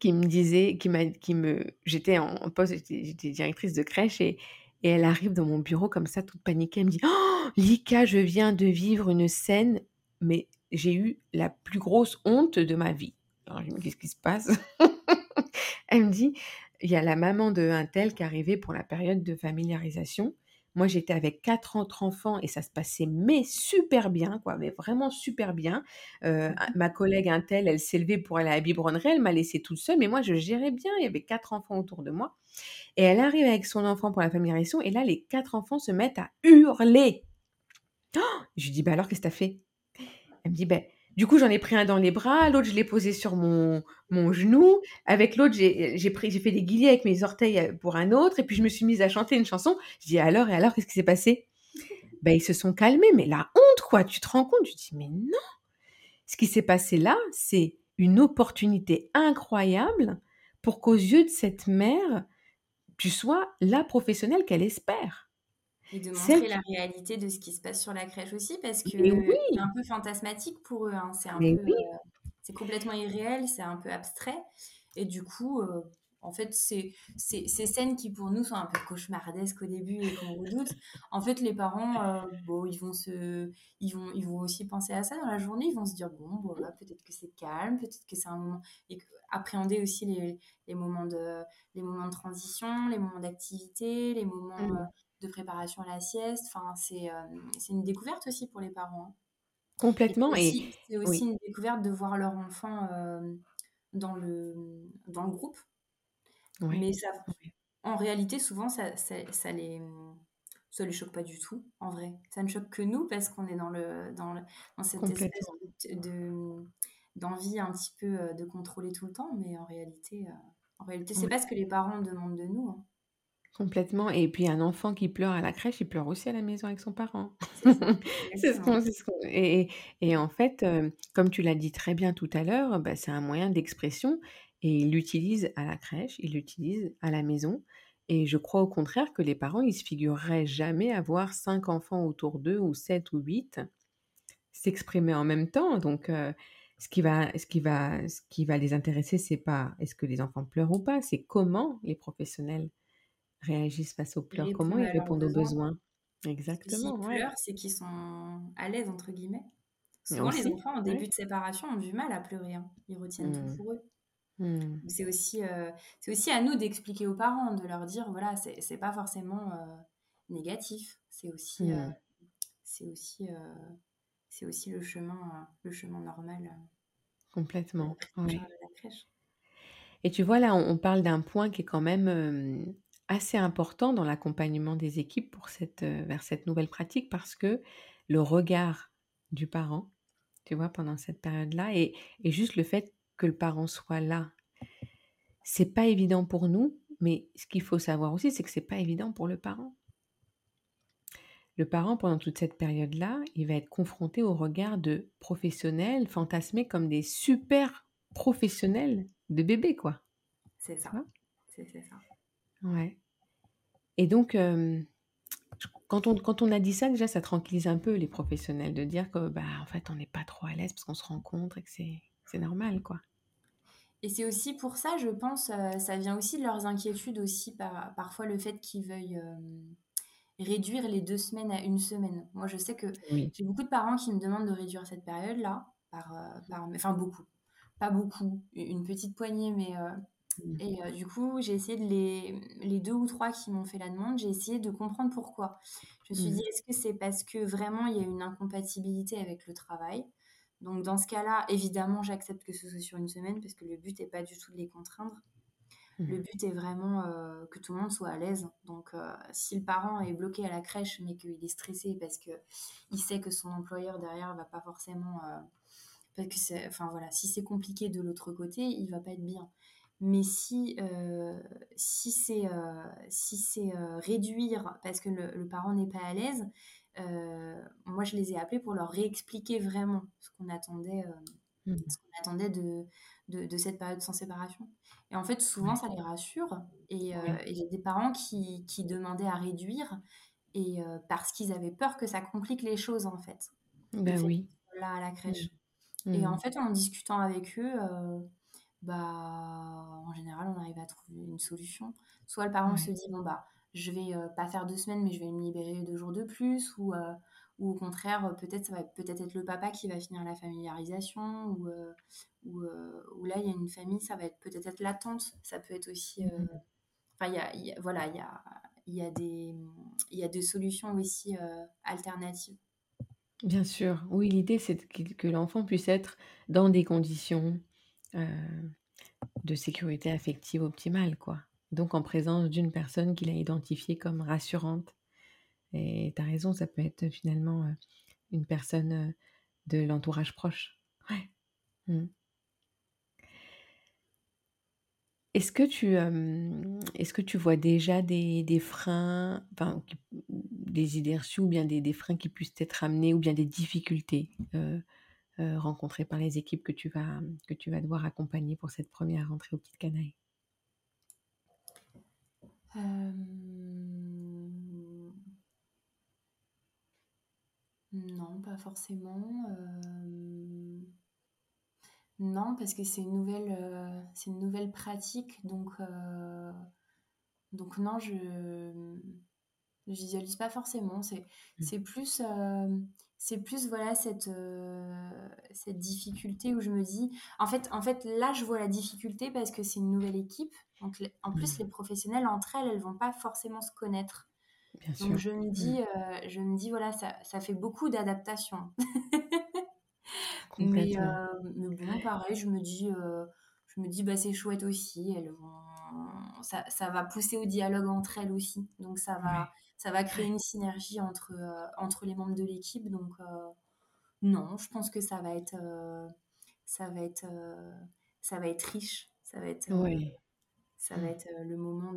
qui me disait, qui m'a, qui me, j'étais en, en poste, j'étais j'étais directrice de crèche et, et elle arrive dans mon bureau comme ça, toute paniquée, elle me dit, oh, Lika, je viens de vivre une scène, mais j'ai eu la plus grosse honte de ma vie. Alors je me dis, qu'est-ce qui se passe? (laughs) Elle me dit, il y a la maman de un tel qui arrivait pour la période de familiarisation. Moi, j'étais avec quatre autres enfants et ça se passait mais super bien, quoi, mais vraiment super bien. Euh, ma collègue un tel, elle s'est levée pour aller à la biberonnerie, elle m'a laissée toute seule, mais moi, je gérais bien. Il y avait quatre enfants autour de moi. Et elle arrive avec son enfant pour la familiarisation et là, les quatre enfants se mettent à hurler. Oh je lui dis, bah alors, qu'est-ce que t'as fait? Elle me dit, ben, du coup, j'en ai pris un dans les bras, l'autre, je l'ai posé sur mon, mon genou. Avec l'autre, j'ai j'ai pris- j'ai fait des guillis avec mes orteils euh, pour un autre. Et puis, je me suis mise à chanter une chanson. Je dis, alors, et alors, qu'est-ce qui s'est passé? (laughs) Ben, Ils se sont calmés. Mais la honte, quoi, tu te rends compte? Je dis, mais non Ce qui s'est passé là, c'est une opportunité incroyable pour qu'aux yeux de cette mère, tu sois la professionnelle qu'elle espère. Et de Celle montrer la réalité de ce qui se passe sur la crèche aussi, parce que c'est un peu fantasmatique pour eux. hein. C'est un mais peu, oui, euh, c'est complètement irréel, c'est un peu abstrait. Et du coup, euh, en fait, c'est ces scènes qui pour nous sont un peu cauchemardesques au début et qu'on redoute. En fait, les parents, euh, bon, ils vont se, ils vont, ils vont aussi penser à ça dans la journée. Ils vont se dire bon, bon, voilà, peut-être que c'est calme, peut-être que c'est un moment et appréhender aussi les, les moments de, les moments de transition, les moments d'activité, les moments euh, Mm. De préparation à la sieste. Enfin, c'est euh, une découverte aussi pour les parents. hein. Complètement. Et aussi, c'est aussi oui, une découverte de voir leur enfant euh, dans le, dans le groupe. oui, Mais ça, en réalité, souvent, ça, ça, ça les, ça les choque pas du tout, en vrai. Ça ne choque que nous parce qu'on est dans, le, dans, dans cette espèce de, d'envie un petit peu euh, de contrôler tout le temps, mais en réalité, euh, en réalité, c'est pas ce que les parents demandent de nous. Hein. Complètement. Et puis un enfant qui pleure à la crèche, il pleure aussi à la maison avec son parent. C'est (laughs) ce qu'on, et, et, en fait, euh, comme tu l'as dit très bien tout à l'heure, bah, c'est un moyen d'expression et il l'utilise à la crèche, il l'utilise à la maison. Et je crois au contraire que les parents, ils se figureraient jamais avoir cinq enfants autour d'eux ou sept ou huit s'exprimer en même temps. Donc, ce qui va, ce qui va, ce qui va les intéresser, c'est pas est-ce que les enfants pleurent ou pas, c'est comment les professionnels réagissent face aux pleurs, comment ils répondent aux besoins? Exactement. S'ils pleurent, c'est qu'ils sont à l'aise entre guillemets. Souvent, les enfants en début de séparation ont du mal à pleurer. Hein. Ils retiennent tout mmh. pour eux. Mmh. C'est aussi, euh, c'est aussi à nous d'expliquer aux parents, de leur dire voilà, c'est pas forcément euh, négatif. C'est aussi, euh, mmh. c'est aussi c'est aussi le chemin, le chemin normal. Complètement. Et tu vois, là, on, parle d'un point qui est quand même assez important dans l'accompagnement des équipes pour cette, vers cette nouvelle pratique parce que le regard du parent, tu vois, pendant cette période-là, et, et, juste le fait que le parent soit là, c'est pas évident pour nous, mais ce qu'il faut savoir aussi, c'est que c'est pas évident pour le parent. Le parent, pendant toute cette période-là, il va être confronté au regard de professionnels fantasmés comme des super professionnels de bébé, quoi. C'est ça. C'est ça. Ouais. Et donc, euh, quand, on, quand on a dit ça, déjà, ça tranquillise un peu les professionnels de dire que, bah, en fait, on n'est pas trop à l'aise parce qu'on se rencontre et que c'est normal, quoi. Et c'est aussi pour ça, je pense, euh, ça vient aussi de leurs inquiétudes aussi, par, parfois le fait qu'ils veuillent... Euh, réduire les deux semaines à une semaine. Moi, je sais que j'ai beaucoup de parents qui me demandent de réduire cette période-là, par, euh, enfin beaucoup, pas beaucoup, une petite poignée, mais... Mmh. et euh, du coup, j'ai essayé de les, les deux ou trois qui m'ont fait la demande, j'ai essayé de comprendre pourquoi. Je me suis mmh. dit, est-ce que c'est parce que vraiment il y a une incompatibilité avec le travail? Donc dans ce cas-là, évidemment, j'accepte que ce soit sur une semaine parce que le but n'est pas du tout de les contraindre. Le mmh. but est vraiment euh, que tout le monde soit à l'aise. Donc, euh, si le parent est bloqué à la crèche, mais qu'il est stressé parce que il sait que son employeur derrière va pas forcément, parce que enfin voilà, si c'est compliqué de l'autre côté, il va pas être bien. Mais si si c'est si c'est réduire parce que le, parent n'est pas à l'aise, moi je les ai appelés pour leur réexpliquer vraiment ce qu'on attendait, mmh. ce qu'on attendait de de, cette période sans séparation. Et en fait, souvent, ça les rassure. Et, euh, a des parents qui, demandaient à réduire et euh, parce qu'ils avaient peur que ça complique les choses, en fait. Ben oui. Là, à la crèche. Et mmh. en fait, en discutant avec eux, euh, bah, en général, on arrive à trouver une solution. Soit le parent se dit, bon, bah, je vais pas faire deux semaines, mais je vais me libérer deux jours de plus, ou ou au contraire, euh, peut-être ça va peut-être être le papa qui va finir la familiarisation, ou, euh, euh, ou, là, il y a une famille, ça va être peut-être être la tante, ça peut être aussi... Mmh enfin, il y a, voilà, il y a, y, a des, y a des solutions aussi alternatives. Bien sûr, oui, l'idée c'est que, l'enfant puisse être dans des conditions de sécurité affective optimale, quoi. Donc en présence d'une personne qu'il a identifiée comme rassurante et tu as raison, ça peut être finalement une personne de l'entourage proche. Ouais. Mmh. Est-ce que, tu, est-ce que tu vois déjà des, des freins, enfin, des idées reçues ou bien des, des, freins qui puissent être amenés ou bien des difficultés rencontrées par les équipes que tu, vas, que tu vas devoir accompagner pour cette première rentrée au Petit Canaille? Non, pas forcément. Euh, non, parce que c'est une nouvelle, euh, c'est une nouvelle pratique, donc, euh, donc non, je ne visualise pas forcément. C'est, mmh. c'est plus, c'est plus voilà cette, cette difficulté où je me dis, en fait, en fait, là, je vois la difficulté parce que c'est une nouvelle équipe. Donc, en plus, mmh. les professionnels entre elles, elles vont pas forcément se connaître. Donc je me dis, mmh. euh, je me dis voilà, ça, ça fait beaucoup d'adaptation. (laughs) mais, euh, mais, bon, pareil, je me dis, euh, je me dis bah c'est chouette aussi. Elles vont, ça, ça, va pousser au dialogue entre elles aussi. Donc ça va, ça va créer une synergie entre, euh, entre les membres de l'équipe. Donc euh, non, je pense que ça va être, ça va être, ça va être riche. Ça va être, ça va mmh. être le moment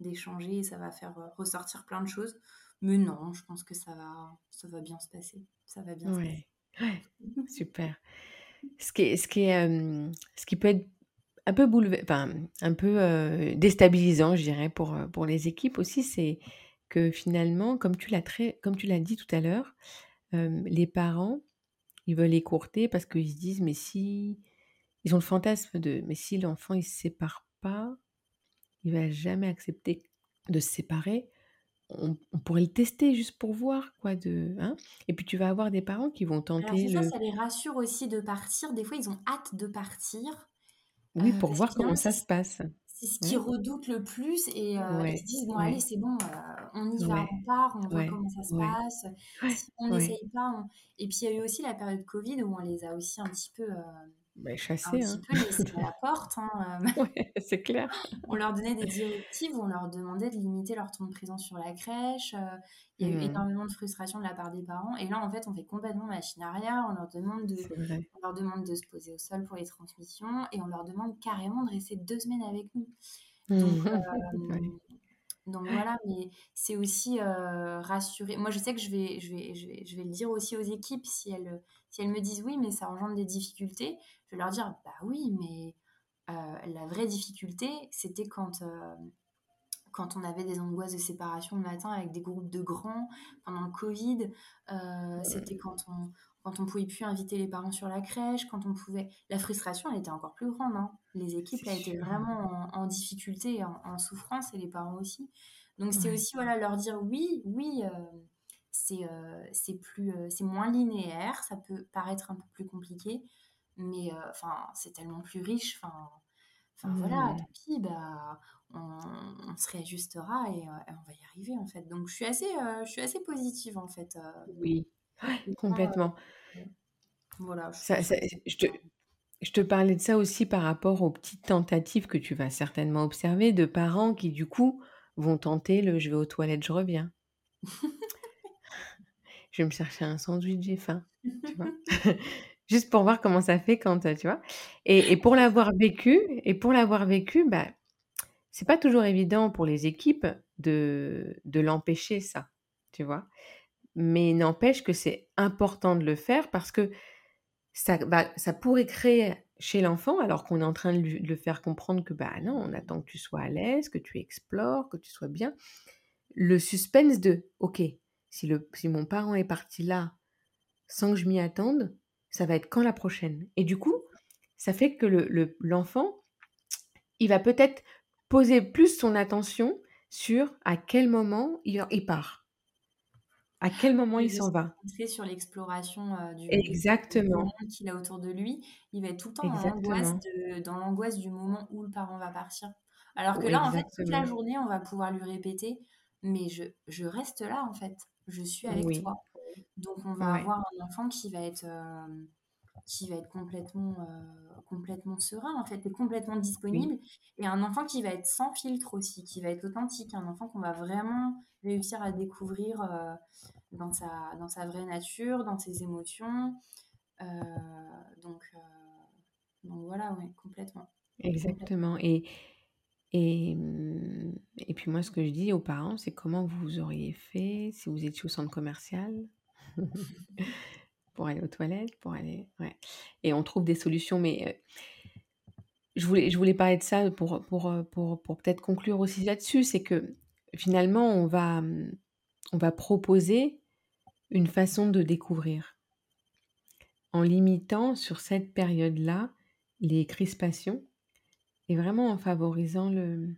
d'échanger et ça va faire ressortir plein de choses. Mais non, je pense que ça va, ça va bien se passer. Ça va bien se passer. (laughs) Super. Ce qui est, ce qui est, ce qui peut être un peu enfin, un peu déstabilisant, je dirais, pour, pour les équipes aussi, c'est que finalement, comme tu l'as très, comme tu l'as dit tout à l'heure, les parents, ils veulent écourter parce qu'ils se disent, mais si, ils ont le fantasme de, mais si l'enfant il se sépare pas, il va jamais accepter de se séparer on, pourrait le tester juste pour voir, quoi, de, hein Et puis tu vas avoir des parents qui vont tenter ça, ça les rassure aussi de partir. Des fois, ils ont hâte de partir. Oui, pour voir comment ça se passe. C'est ce qu'ils redoutent le plus et ils se disent bon allez c'est bon on y va on part on voit comment ça se passe. Si on n'essaye pas et puis il y a eu aussi la période Covid où on les a aussi un petit peu bah, chasser, un petit peu la porte. Hein, (laughs) euh. c'est clair. (laughs) on leur donnait des directives, on leur demandait de limiter leur temps de présence sur la crèche. Euh, il y a eu mmh. énormément de frustration de la part des parents. Et là, en fait, on fait complètement machine arrière. On leur demande de, on leur demande de se poser au sol pour les transmissions et on leur demande carrément de rester deux semaines avec nous. Donc, (laughs) euh, donc voilà, mais c'est aussi rassurer. Moi, je sais que je vais, je, vais, je, vais, je vais le dire aussi aux équipes si elles, si elles me disent oui, mais ça engendre des difficultés. Je vais leur dire bah oui, mais la vraie difficulté, c'était quand, quand on avait des angoisses de séparation le matin avec des groupes de grands pendant le Covid. c'était quand on, quand on pouvait plus inviter les parents sur la crèche, quand on pouvait... La frustration, elle était encore plus grande. Hein. Les équipes, elles étaient vraiment en, difficulté, en, souffrance, et les parents aussi. Donc c'est aussi voilà, leur dire oui, oui, euh, c'est euh, c'est plus euh, c'est moins linéaire, ça peut paraître un peu plus compliqué, mais enfin c'est tellement plus riche. Enfin, voilà, tant pis, bah, on, on, se réajustera et, on va y arriver en fait. Donc je suis assez, je suis assez positive en fait. oui, complètement. voilà. je, te, je te parlais de ça aussi par rapport aux petites tentatives que tu vas certainement observer de parents qui, du coup, vont tenter le je vais aux toilettes, je reviens. je vais me chercher un sandwich, j'ai faim. Tu vois (laughs) Juste pour voir comment ça fait quand, tu vois. Et, et pour l'avoir vécu, et pour l'avoir vécu, bah, c'est pas toujours évident pour les équipes de, de l'empêcher, ça. Tu vois mais n'empêche que c'est important de le faire parce que ça, ça pourrait créer chez l'enfant, alors qu'on est en train de, le faire comprendre que bah non, on attend que tu sois à l'aise, que tu explores, que tu sois bien, le suspense de ok, si, le, si mon parent est parti là sans que je m'y attende, ça va être quand la prochaine? Et du coup, ça fait que le, l'enfant, il va peut-être poser plus son attention sur à quel moment il, il part à quel moment il s'en va? sur l'exploration euh, du, Exactement. monde qu'il a autour de lui. Il va être tout le temps dans l'angoisse, du moment où le parent va partir. Alors que là, en fait, toute la journée, on va pouvoir lui répéter Mais je, je reste là, en fait. Je suis avec toi. Donc, on va avoir un enfant qui va être. Euh, qui va être complètement, euh, complètement serein, en fait, et complètement disponible. Et un enfant qui va être sans filtre aussi, qui va être authentique, un enfant qu'on va vraiment réussir à découvrir euh, dans, sa, dans sa vraie nature, dans ses émotions. Euh, donc, donc voilà, oui, complètement. Exactement. Et, et, et puis moi, ce que je dis aux parents, c'est comment vous auriez fait si vous étiez au centre commercial? (laughs) pour aller aux toilettes, pour aller. Ouais. Et on trouve des solutions, mais je, voulais, je voulais parler de ça pour, pour, pour, pour peut-être conclure aussi là-dessus c'est que finalement, on va, on va proposer une façon de découvrir en limitant sur cette période-là les crispations et vraiment en favorisant le,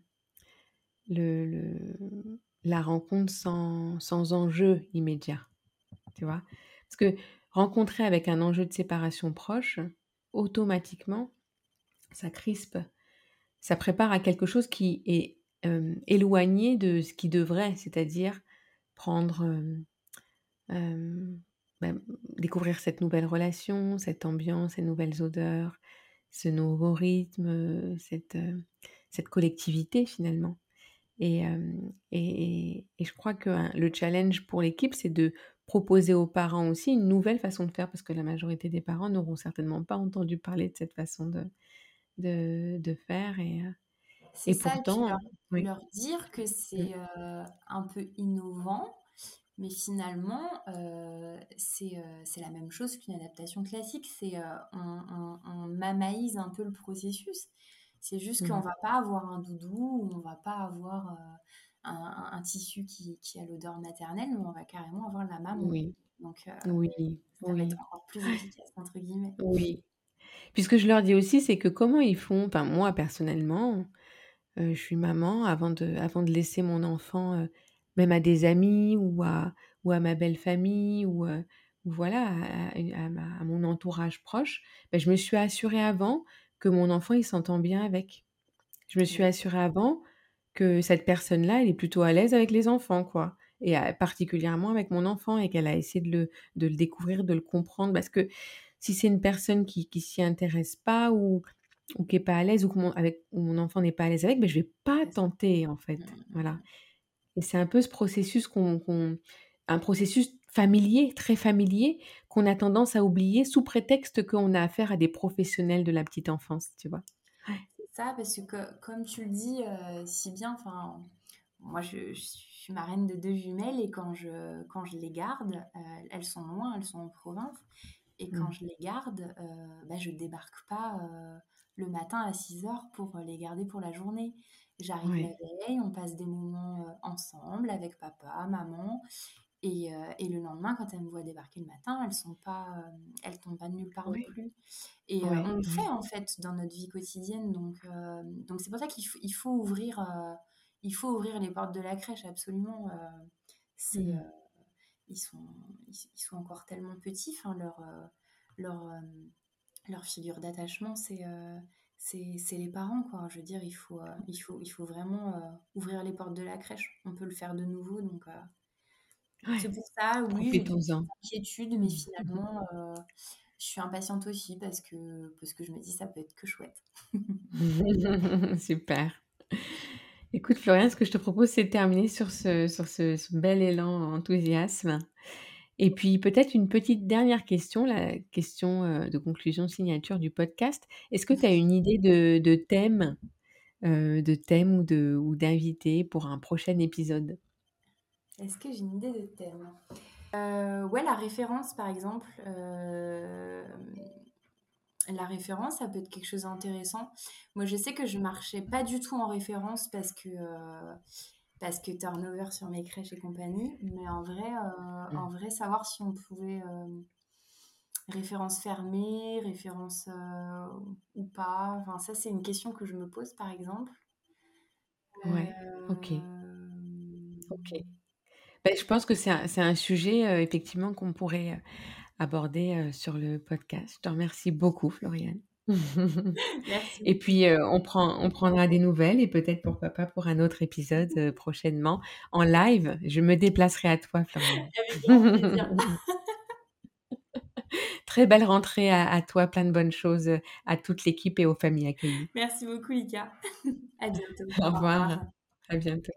le, le la rencontre sans, sans enjeu immédiat. Tu vois Parce que rencontrer avec un enjeu de séparation proche, automatiquement, ça crispe. Ça prépare à quelque chose qui est euh, éloigné de ce qui devrait, c'est-à-dire prendre, euh, euh, ben, découvrir cette nouvelle relation, cette ambiance, ces nouvelles odeurs, ce nouveau rythme, cette, collectivité finalement. Et, je crois que hein, le challenge pour l'équipe, c'est de proposer aux parents aussi une nouvelle façon de faire, parce que la majorité des parents n'auront certainement pas entendu parler de cette façon de, de, de faire. Et, et pourtant, leur, leur, dire que c'est mmh. un peu innovant, mais finalement, euh, c'est la même chose qu'une adaptation classique. C'est on, on, on, mamaïse un peu le processus. C'est juste qu'on qu'on mmh. va pas avoir un doudou, ou on va pas avoir un, un, tissu qui, qui a l'odeur maternelle, mais on va carrément avoir la maman. Oui. Donc, oui. ça va être encore plus efficace, entre guillemets. Oui. Puisque je leur dis aussi, c'est que comment ils font, enfin moi personnellement, je suis maman, avant de, avant de laisser mon enfant même à des amis ou à, ou à ma belle famille ou, voilà, à, mon entourage proche, ben, je me suis assurée avant que mon enfant, il s'entend bien avec. Je me suis assurée avant que cette personne-là, elle est plutôt à l'aise avec les enfants, quoi. Et particulièrement avec mon enfant et qu'elle a essayé de le, de le découvrir, de le comprendre. Parce que si c'est une personne qui ne s'y intéresse pas ou, ou qui n'est pas à l'aise ou que mon, avec, mon enfant n'est pas à l'aise avec, ben, je ne vais pas tenter, en fait. Voilà. Et c'est un peu ce processus qu'on, un processus familier, très familier, qu'on a tendance à oublier sous prétexte qu'on a affaire à des professionnels de la petite enfance, tu vois. Ça, parce que comme tu le dis euh, si bien, enfin, moi je, suis marraine de deux jumelles et quand je, quand je les garde, euh, elles sont loin, elles sont en province, et quand mmh. je les garde, euh, bah, je débarque pas le matin à 6 heures pour les garder pour la journée. J'arrive la veille, on passe des moments ensemble avec papa, maman. Et, et, le lendemain, quand elles me voient débarquer le matin, elles sont pas, elles tombent pas de nulle part non plus. Et on le fait en fait dans notre vie quotidienne. Donc, donc c'est pour ça qu'il faut, il faut ouvrir, il faut ouvrir les portes de la crèche absolument. c'est, mmh. ils sont, ils, sont encore tellement petits. Enfin, leur, leur, leur figure d'attachement, c'est c'est les parents, quoi. Je veux dire, il faut, euh, il faut, il faut vraiment euh, ouvrir les portes de la crèche. On peut le faire de nouveau, donc euh, c'est pour ça, oui, j'ai des inquiétudes, mais finalement, je suis impatiente aussi parce que, parce que je me dis ça peut être que chouette. (laughs) Super. Écoute, Florian, ce que je te propose, c'est de terminer sur ce, sur ce, ce bel élan enthousiasme. Et puis peut-être une petite dernière question, la question de conclusion signature du podcast. Est-ce que tu as une idée de, de thème, de thème ou de ou d'invité pour un prochain épisode? Est-ce que j'ai une idée de thème Ouais, la référence par exemple. la référence, ça peut être quelque chose d'intéressant. Moi, je sais que je marchais pas du tout en référence parce que parce que turnover sur mes crèches et compagnie. Mais en vrai, euh, mm. en vrai savoir si on pouvait euh, référence fermée, référence euh, ou pas. Enfin, ça, c'est une question que je me pose, par exemple. Ouais, ok. Ok. Ben, je pense que c'est un, un, sujet, effectivement, qu'on pourrait aborder sur le podcast. Je te remercie beaucoup, Floriane. (laughs) Et puis, euh, on, prend, on prendra des nouvelles et peut-être pourquoi pas pour un autre épisode euh, prochainement en live. Je me déplacerai à toi, Florian. (laughs) Très belle rentrée à, toi, plein de bonnes choses euh, à toute l'équipe et aux familles accueillies. Merci beaucoup, Lika. (laughs) À bientôt. Au revoir. À bientôt.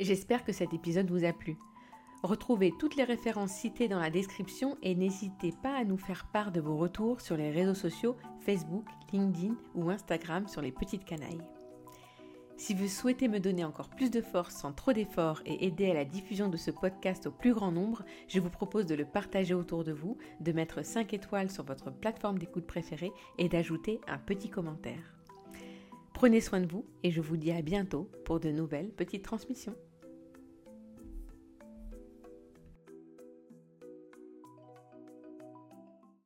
J'espère que cet épisode vous a plu. Retrouvez toutes les références citées dans la description et n'hésitez pas à nous faire part de vos retours sur les réseaux sociaux Facebook, LinkedIn ou Instagram sur les petites canailles. Si vous souhaitez me donner encore plus de force sans trop d'efforts et aider à la diffusion de ce podcast au plus grand nombre, je vous propose de le partager autour de vous, de mettre 5 étoiles sur votre plateforme d'écoute préférée et d'ajouter un petit commentaire. Prenez soin de vous et je vous dis à bientôt pour de nouvelles petites transmissions.